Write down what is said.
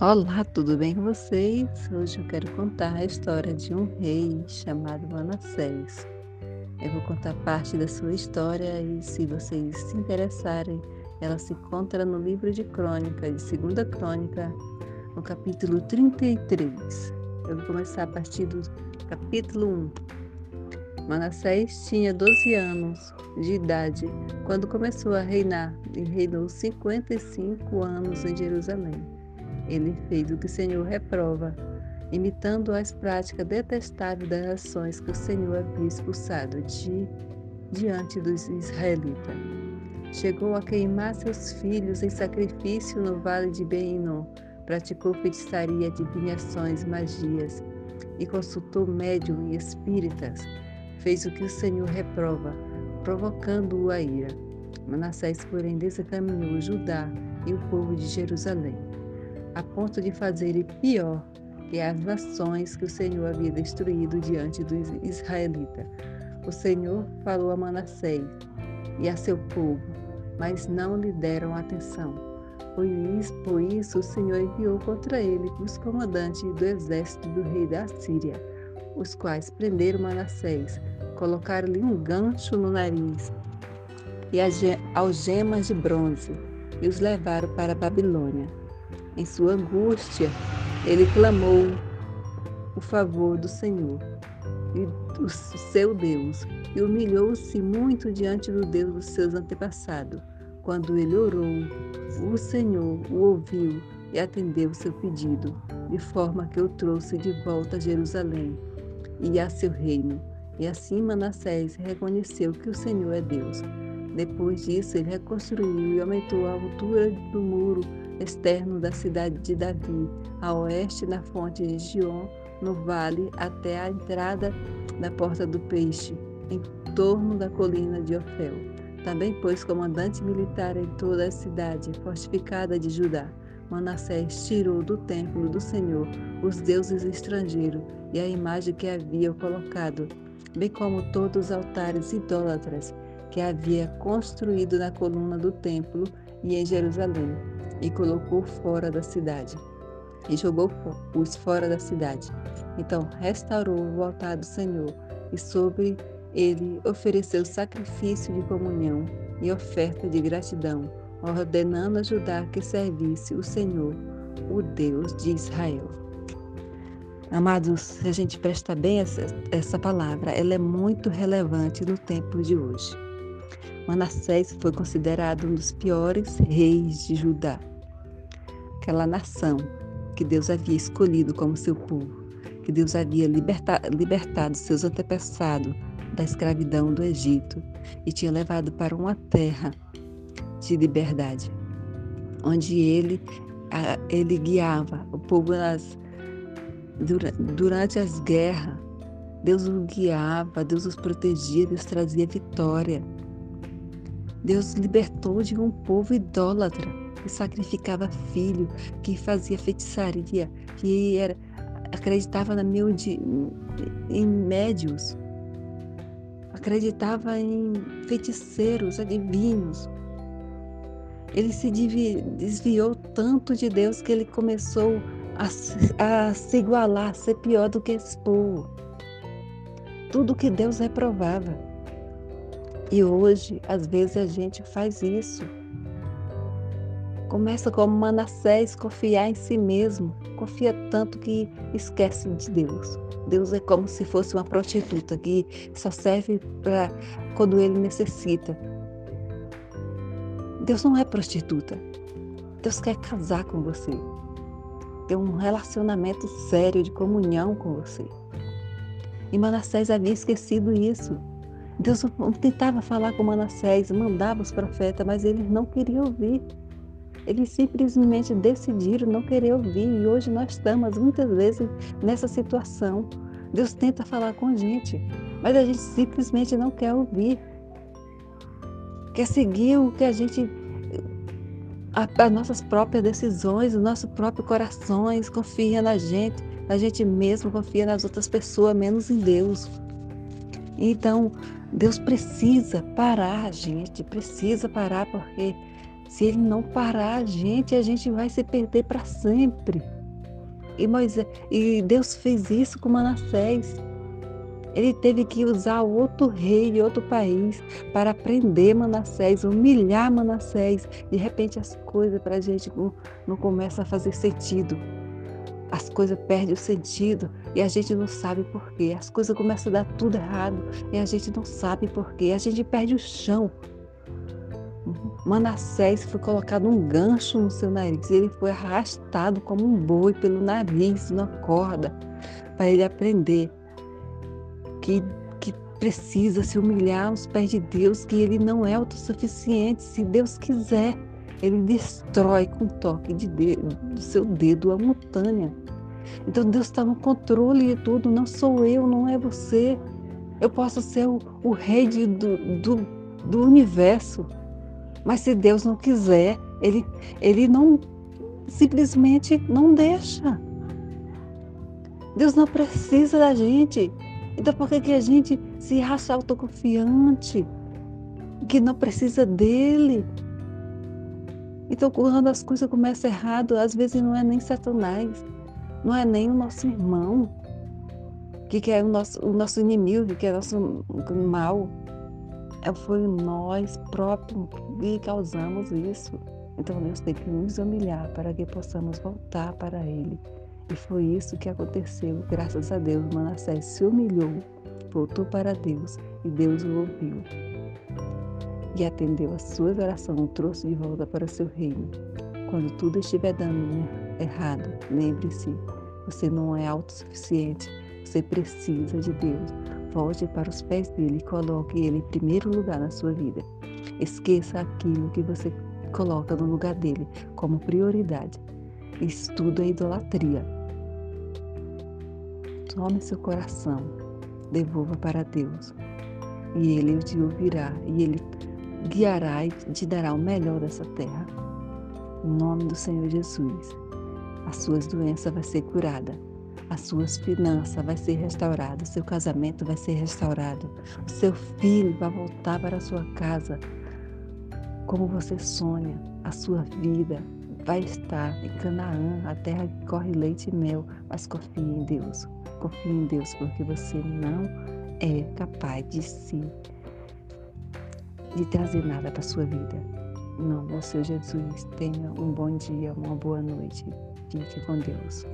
Olá, tudo bem com vocês? Hoje eu quero contar a história de um rei chamado Manassés. Eu vou contar parte da sua história e, se vocês se interessarem, ela se encontra no livro de Crônica, de Segunda Crônica, no capítulo 33. Eu vou começar a partir do capítulo 1. Manassés tinha 12 anos de idade quando começou a reinar e reinou 55 anos em Jerusalém. Ele fez o que o Senhor reprova, imitando as práticas detestáveis das ações que o Senhor havia expulsado de diante dos israelitas. Chegou a queimar seus filhos em sacrifício no vale de Beinom, praticou feitiçaria, adivinhações, magias e consultou médium e espíritas. Fez o que o Senhor reprova, provocando-o a ira. Manassés, porém, desencaminhou Judá e o povo de Jerusalém a ponto de fazerem pior que as nações que o Senhor havia destruído diante dos israelitas. O Senhor falou a Manassés e a seu povo, mas não lhe deram atenção. Por isso, por isso o Senhor enviou contra ele os comandantes do exército do rei da Síria, os quais prenderam Manassés, colocaram-lhe um gancho no nariz e algemas de bronze e os levaram para a Babilônia. Em sua angústia, ele clamou o favor do Senhor e do seu Deus e humilhou-se muito diante do Deus dos seus antepassados. Quando ele orou, o Senhor o ouviu e atendeu seu pedido, de forma que o trouxe de volta a Jerusalém e a seu reino. E assim Manassés reconheceu que o Senhor é Deus. Depois disso, ele reconstruiu e aumentou a altura do muro externo da cidade de Davi, a oeste na fonte de Gion, no vale, até a entrada da Porta do Peixe, em torno da colina de Ofel. Também pôs comandante militar em toda a cidade fortificada de Judá. Manassés tirou do templo do Senhor os deuses estrangeiros e a imagem que havia colocado, bem como todos os altares idólatras que havia construído na coluna do templo e em Jerusalém e colocou fora da cidade. E jogou-os fora da cidade. Então restaurou o altar do Senhor e sobre ele ofereceu sacrifício de comunhão e oferta de gratidão, ordenando a Judá que servisse o Senhor, o Deus de Israel. Amados, se a gente presta bem essa, essa palavra, ela é muito relevante no tempo de hoje. Manassés foi considerado um dos piores reis de Judá aquela nação que Deus havia escolhido como seu povo, que Deus havia liberta, libertado seus antepassados da escravidão do Egito e tinha levado para uma terra de liberdade, onde ele, ele guiava o povo nas, durante as guerras. Deus os guiava, Deus os protegia, Deus trazia vitória. Deus libertou de um povo idólatra que sacrificava filho, que fazia feitiçaria, que era, acreditava na mil de, em médios, acreditava em feiticeiros, adivinhos. Ele se desviou tanto de Deus que ele começou a, a se igualar, a ser pior do que esse povo. Tudo que Deus reprovava. E hoje, às vezes, a gente faz isso Começa como Manassés, confiar em si mesmo. Confia tanto que esquece de Deus. Deus é como se fosse uma prostituta que só serve para quando ele necessita. Deus não é prostituta. Deus quer casar com você. Ter um relacionamento sério de comunhão com você. E Manassés havia esquecido isso. Deus tentava falar com Manassés, mandava os profetas, mas eles não queriam ouvir. Eles simplesmente decidiram não querer ouvir e hoje nós estamos muitas vezes nessa situação. Deus tenta falar com a gente, mas a gente simplesmente não quer ouvir. Quer seguir o que a gente as nossas próprias decisões, os nossos próprios corações, confia na gente, na gente mesmo, confia nas outras pessoas, menos em Deus. Então, Deus precisa parar, gente, precisa parar porque Se ele não parar a gente, a gente vai se perder para sempre. E, Moisés, e Deus fez isso com Manassés. Ele teve que usar outro rei de outro país para prender Manassés, humilhar Manassés. De repente as coisas para a gente não, não começam a fazer sentido. As coisas perdem o sentido e a gente não sabe por quê. As coisas começam a dar tudo errado e a gente não sabe por quê. A gente perde o chão. Manassés foi colocado um gancho no seu nariz. Ele foi arrastado como um boi pelo nariz, na corda, para ele aprender que, que precisa se humilhar aos pés de Deus, que ele não é autossuficiente. Se Deus quiser, ele destrói com o toque de dedo, do seu dedo a montanha. Então Deus está no controle de tudo, não sou eu, não é você. Eu posso ser o, o rei de, do, do, do universo, mas se Deus não quiser, ele, ele não simplesmente não deixa. Deus não precisa da gente. Então por que, que a gente se acha autoconfiante? Que não precisa dele? Então quando as coisas começam errado, às vezes não é nem Satanás, não é nem o nosso irmão, que é o nosso, o nosso inimigo, que é o nosso mal. Foi nós próprios que causamos isso. Então Deus tem que nos humilhar para que possamos voltar para Ele. E foi isso que aconteceu. Graças a Deus, Manassés se humilhou, voltou para Deus e Deus o ouviu. E atendeu a sua oração, trouxe de volta para o seu reino. Quando tudo estiver dando errado, lembre-se, você não é autossuficiente, você precisa de Deus. Volte para os pés dele e coloque ele em primeiro lugar na sua vida. Esqueça aquilo que você coloca no lugar dele como prioridade. Tudo é idolatria. Tome seu coração, devolva para Deus, e Ele te ouvirá, e Ele guiará e te dará o melhor dessa terra. Em nome do Senhor Jesus, as suas doenças vão ser curadas as suas finanças vai ser restaurada, o seu casamento vai ser restaurado, o seu filho vai voltar para a sua casa como você sonha, a sua vida vai estar em Canaã, a terra que corre leite e mel, mas confie em Deus, confie em Deus, porque você não é capaz de si, de trazer nada para a sua vida. Nome do Senhor Jesus, tenha um bom dia, uma boa noite. Fique com Deus.